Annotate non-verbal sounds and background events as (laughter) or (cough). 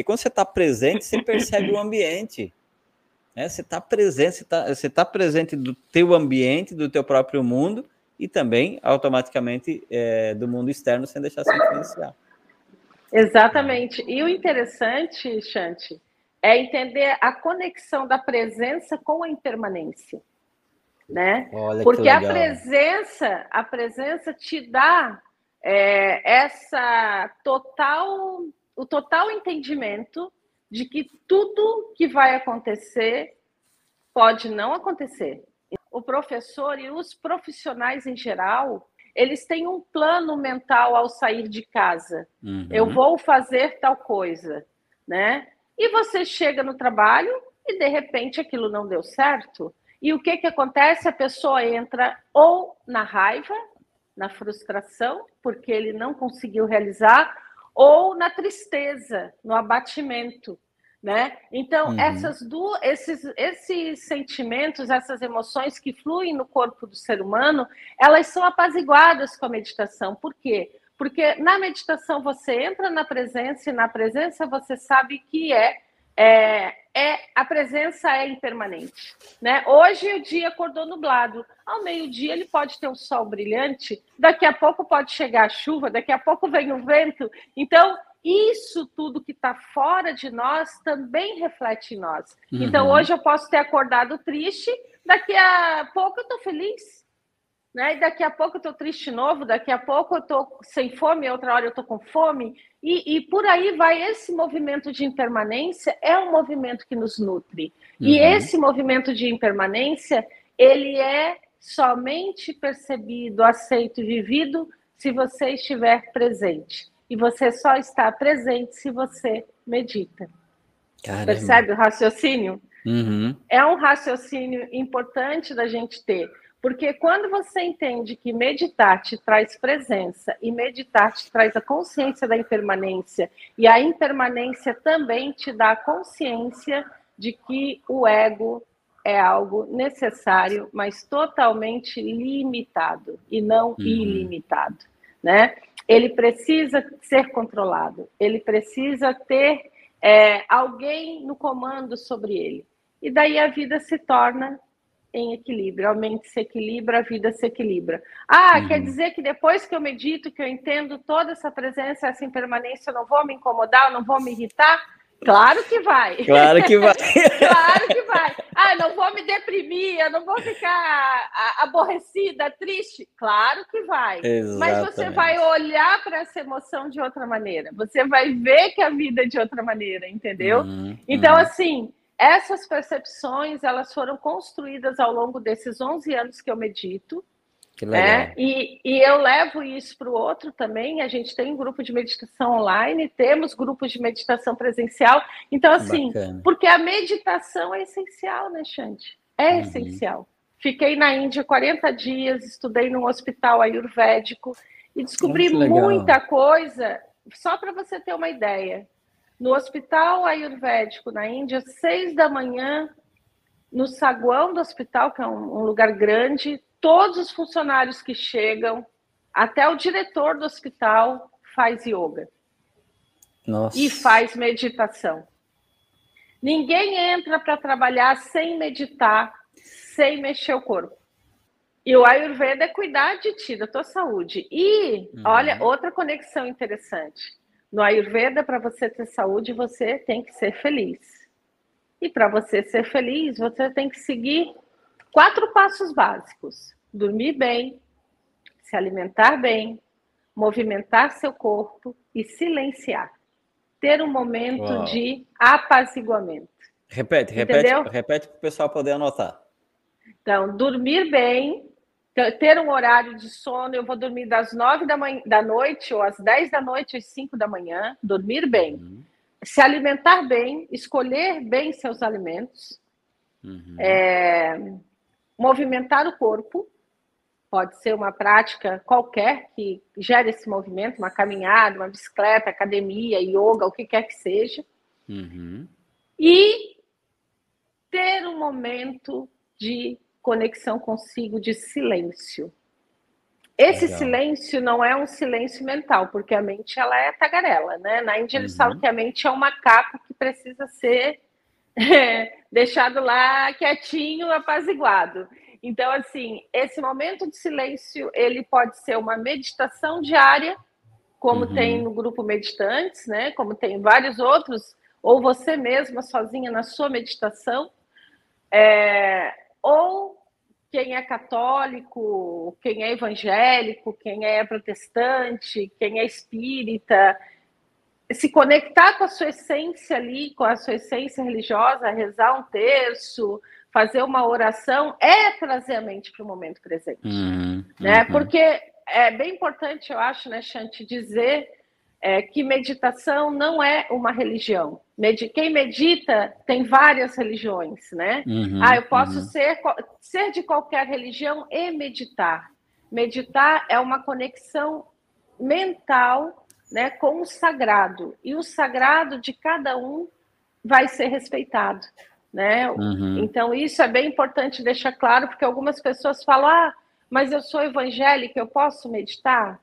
E quando você está presente, você percebe o ambiente. Né? Você está presente, você está você tá presente do teu ambiente, do teu próprio mundo e também automaticamente é, do mundo externo sem deixar se influenciar. Exatamente. E o interessante, Chante, é entender a conexão da presença com a impermanência, né? Olha Porque a presença, a presença te dá é, essa total, o total entendimento de que tudo que vai acontecer pode não acontecer. O professor e os profissionais em geral, eles têm um plano mental ao sair de casa. Uhum. Eu vou fazer tal coisa, né? E você chega no trabalho e de repente aquilo não deu certo. E o que que acontece? A pessoa entra ou na raiva, na frustração, porque ele não conseguiu realizar, ou na tristeza, no abatimento, né? Então, uhum. essas duas, esses, esses sentimentos, essas emoções que fluem no corpo do ser humano, elas são apaziguadas com a meditação. Por quê? Porque na meditação você entra na presença e na presença você sabe que é, é, é a presença é impermanente. Né? Hoje o dia acordou nublado. Ao meio-dia ele pode ter um sol brilhante, daqui a pouco pode chegar a chuva, daqui a pouco vem o vento. Então, isso tudo que está fora de nós também reflete em nós. Uhum. Então, hoje eu posso ter acordado triste, daqui a pouco eu estou feliz. Né? E daqui a pouco eu estou triste novo, daqui a pouco eu estou sem fome, outra hora eu estou com fome. E, e, por aí vai. Esse movimento de impermanência é um movimento que nos nutre. Uhum. E esse movimento de impermanência, ele é somente percebido, aceito, vivido se você estiver presente e você só está presente se você medita. Caramba. Percebe o raciocínio? Uhum. É um raciocínio importante da gente ter, porque quando você entende que meditar te traz presença e meditar te traz a consciência da impermanência, e a impermanência também te dá a consciência de que o ego é algo necessário, mas totalmente limitado e não uhum. ilimitado, né? ele precisa ser controlado, ele precisa ter é, alguém no comando sobre ele. E daí a vida se torna em equilíbrio, a mente se equilibra, a vida se equilibra. Ah, uhum. quer dizer que depois que eu medito, que eu entendo toda essa presença, essa impermanência, eu não vou me incomodar, eu não vou me irritar? Claro que vai. Claro que vai. (laughs) claro que vai. Ah, não vou me deprimir, eu não vou ficar aborrecida, triste. Claro que vai. Exatamente. Mas você vai olhar para essa emoção de outra maneira. Você vai ver que a vida é de outra maneira, entendeu? Uhum, então, uhum. assim, essas percepções, elas foram construídas ao longo desses 11 anos que eu medito. Que legal. É, e, e eu levo isso para o outro também. A gente tem um grupo de meditação online, temos grupos de meditação presencial. Então, assim, Bacana. porque a meditação é essencial, né, Xande? É uhum. essencial. Fiquei na Índia 40 dias, estudei num hospital ayurvédico e descobri muita coisa. Só para você ter uma ideia, no hospital ayurvédico na Índia, seis da manhã, no saguão do hospital, que é um, um lugar grande, todos os funcionários que chegam, até o diretor do hospital faz yoga. Nossa. E faz meditação. Ninguém entra para trabalhar sem meditar, sem mexer o corpo. E o Ayurveda é cuidar de ti, da tua saúde. E, uhum. olha, outra conexão interessante. No Ayurveda, para você ter saúde, você tem que ser feliz. E para você ser feliz, você tem que seguir Quatro passos básicos: dormir bem, se alimentar bem, movimentar seu corpo e silenciar. Ter um momento Uau. de apaziguamento. Repete, repete, Entendeu? repete para o pessoal poder anotar. Então, dormir bem, ter um horário de sono, eu vou dormir das nove da, manhã, da noite ou às dez da noite às cinco da manhã, dormir bem. Uhum. Se alimentar bem, escolher bem seus alimentos. Uhum. É, movimentar o corpo, pode ser uma prática qualquer que gere esse movimento, uma caminhada, uma bicicleta, academia, yoga, o que quer que seja. Uhum. E ter um momento de conexão consigo de silêncio. Esse Legal. silêncio não é um silêncio mental, porque a mente ela é tagarela, né? Na Índia eles uhum. falam que a mente é um macaco que precisa ser é, (laughs) deixado lá quietinho, apaziguado. Então, assim, esse momento de silêncio, ele pode ser uma meditação diária, como uhum. tem no grupo Meditantes, né? Como tem vários outros, ou você mesma sozinha na sua meditação, é, ou quem é católico, quem é evangélico, quem é protestante, quem é espírita, se conectar com a sua essência ali, com a sua essência religiosa, rezar um terço, fazer uma oração, é trazer a mente para o momento presente. Uhum, né? Uhum. Porque é bem importante, eu acho, né, Chante, dizer é, que meditação não é uma religião. Medi quem medita tem várias religiões, né? Uhum, ah, eu posso uhum. ser, ser de qualquer religião e meditar. Meditar é uma conexão mental né, com o sagrado. E o sagrado de cada um vai ser respeitado. Né? Uhum. Então, isso é bem importante deixar claro, porque algumas pessoas falam: ah, mas eu sou evangélica, eu posso meditar?